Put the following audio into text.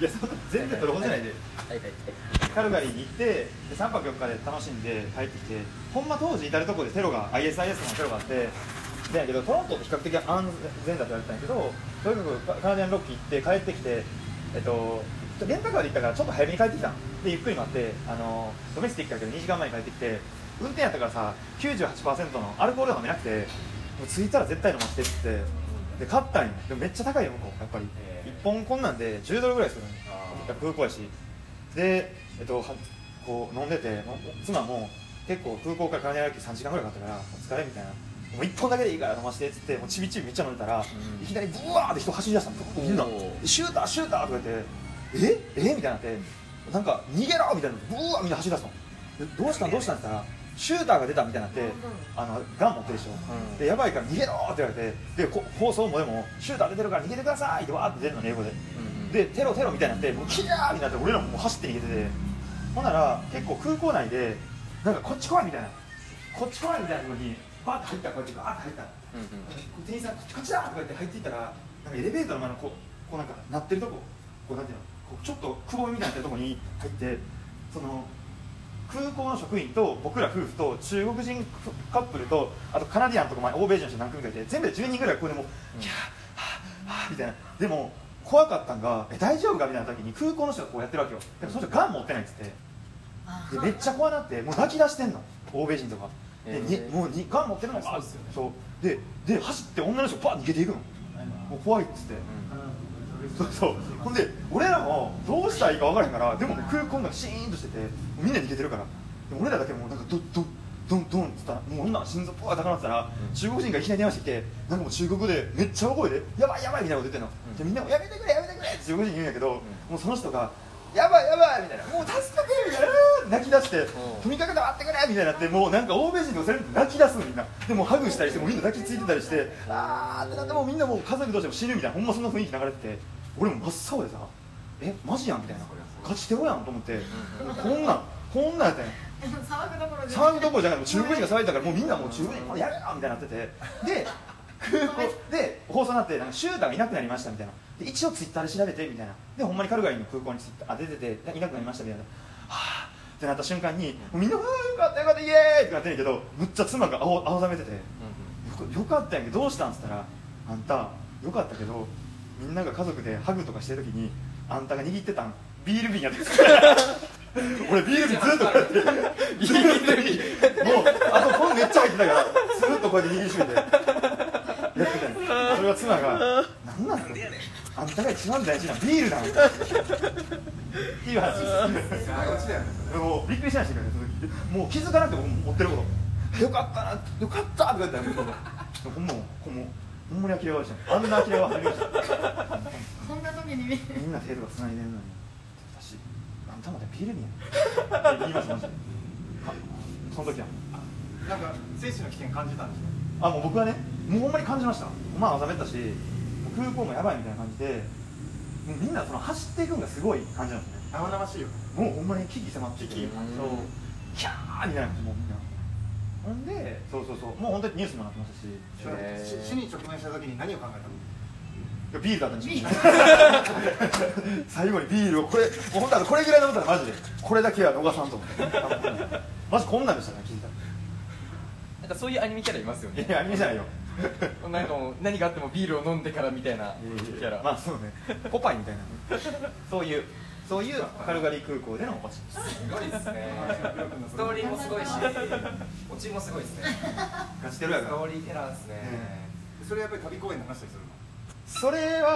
いやそんな全然取ることじゃないで。うはいはい。カルガリーに行ってで3泊4日で楽しんで帰ってきてほんま当時至る所でテロが ISIS のテロがあってでやけどトロントって比較的安全だって言われてたんやけどとにかくカカナディアンロッキー行って帰ってきてえっとレンタカーで行ったからちょっと早めに帰ってきたん。でゆっくり待ってあのドメスティックだけど2時間前に帰ってきて運転やったからさ98%のアルコールが飲めなくてもう着いたら絶対飲ませてってで買ったんよでもめっちゃ高いよ向こうやっぱり、へー。1本こんなんで10ドルぐらいするのやっぱ空港やし。で、えっと、はこう飲んでて妻も結構空港からカナディアンロッキー3時間ぐらいかかったからお疲れみたいな。もう1本だけでいいから飲ませてっつってもうちびちびめっちゃ飲んでたら、うん。いきなりブワーって人走り出したの。みんなシューターシューターとか言ってえ？え？みたいになってなんか逃げろみたいなブワーみんな走り出すの。でどうしたん？どうしたん？って言ったらシューターが出たみたいになってあのガン持ってるでしょ、うん。でやばいから逃げろって言われてでこ放送もでもシューター出てるから逃げてくださいってわーって出るのね英語で。うんでテロテロみたいになってもうキャーみたいになって俺らも走って逃げてて。ほんなら結構空港内でなんかこっち来いみたいな。こっち来いみたいなとこにバーって入ったらこうやってバーって入った。らうんうん。店員さんこっちこっちだとか言って入っていったらなんかエレベーターの前のこうこうなんか鳴ってるとここうなんていうのこうちょっとくぼみみたいになとこに入ってその空港の職員と僕ら夫婦と中国人カップルとあとカナディアンとかまあ欧米人の人何組かいて全部で10人ぐらいここでもううん。キャーはあはあみたいな。でも怖かったんがえ大丈夫かみたいな時に空港の人がこうやってるわけよ。でもその人ガン持ってないっつってでめっちゃ怖なってもう泣き出してんの。欧米人とか。で、にもうにガン持ってるのかそう。ででで走って女の人バーッ逃げていくの。もう怖いっつって、そうそう。ほんで俺らもどうしたらいいか分からへんからでも空港がシーンとしててみんな逃げてるから。俺らだけもうなんかドンドンドンドンっつったらもう女心臓ポワー高鳴ってたら、うん。中国人がいきなり電話してきてなんかもう中国語でめっちゃ大声で「やばいやばい」みたいなこと言ってんの、うん。でみんなも「やめてくれやめてくれ」って中国人言うんやけど、ん。もうその人が「やばいやばい」みたいな「もう助けて」みたいな。泣き出して「とにかく黙ってくれ」みたいになってもうなんか欧米人がそれで泣き出すのみんな。でもうハグしたりしてもうみんな抱きついてたりしてあーってなってもうみんなもう家族同士も死ぬみたいな。ほんまそんな雰囲気流れてて俺も真っ青でさ「えマジやん」みたいな「ガチテロやん」と思って。こんなんこんなんやったんや。騒ぐどころじゃ騒ぐどころじゃない。もう中国人が騒いだからもうみん。なもう中国人これやれよみたいになってて。で空港で放送になってなんかシューターがいなくなりましたみたいな。で一応ツイッターで調べてみたいな。でほんまにカルガリーの空港にツイッターあ出てていなくなりましたみたいな。はぁってなった瞬間にみんな「うわーよかったよかったイエーイ!」ってなってんねんけどむっちゃ妻が青青ざめてて。よかよかったんやけどどうしたん？っつったら「あんたよかったけどみんなが家族でハグとかしてる時にあんたが握ってたんビール瓶やってる。俺ビール瓶ずっとこうやってビール瓶。もうあとこれめっちゃ入ってたからずっとこうやって握りしめてやってたんや。それは妻が「なんなんだよあんたが一番大事なビールなんだ」っていう話。ですもうびっくりしましたけどねもう気づかなくても持ってること。よかったなよかったとか言ったらほんまほんまほんまに呆れ顔でした。あんな呆れ顔初めました。こんな時に見る。みんな手とか繋いでるのに。私あんたまでビールに。やんって言いましたマジであその時はなんか生死の危険感じたんでしあもう僕はねもうほんまに感じましたまああざめったし空港もやばいみたいな感じでもうみんなその走っていくんがすごい感じなんですね。ょ生々しいよもうほんまに危機迫ってきて危機。そうキャーみたいな感じもうみんなほんでそうそうそう。もう本当にニュースにもなってまし。たし死死に直面した時に何を考えたの？ビールだったんですよ。最後にビールを。これ本当あのこれぐらい飲んだらマジで。これだけは逃さんと思って。マジこんなんでしたね聞いたなんかそういうアニメキャラいますよね。らいやアニメじゃないよ。なんかもう何があってもビールを飲んでからみたいなキャラ。まあそうね。ポパイみたいなそういうそういうカルガリー空港でのオチです。すごいですね。ストーリーもすごいしオチもすごいですね。ガチテロやからストーリーテラーですね。それやっぱり旅公演で話したりするの？それは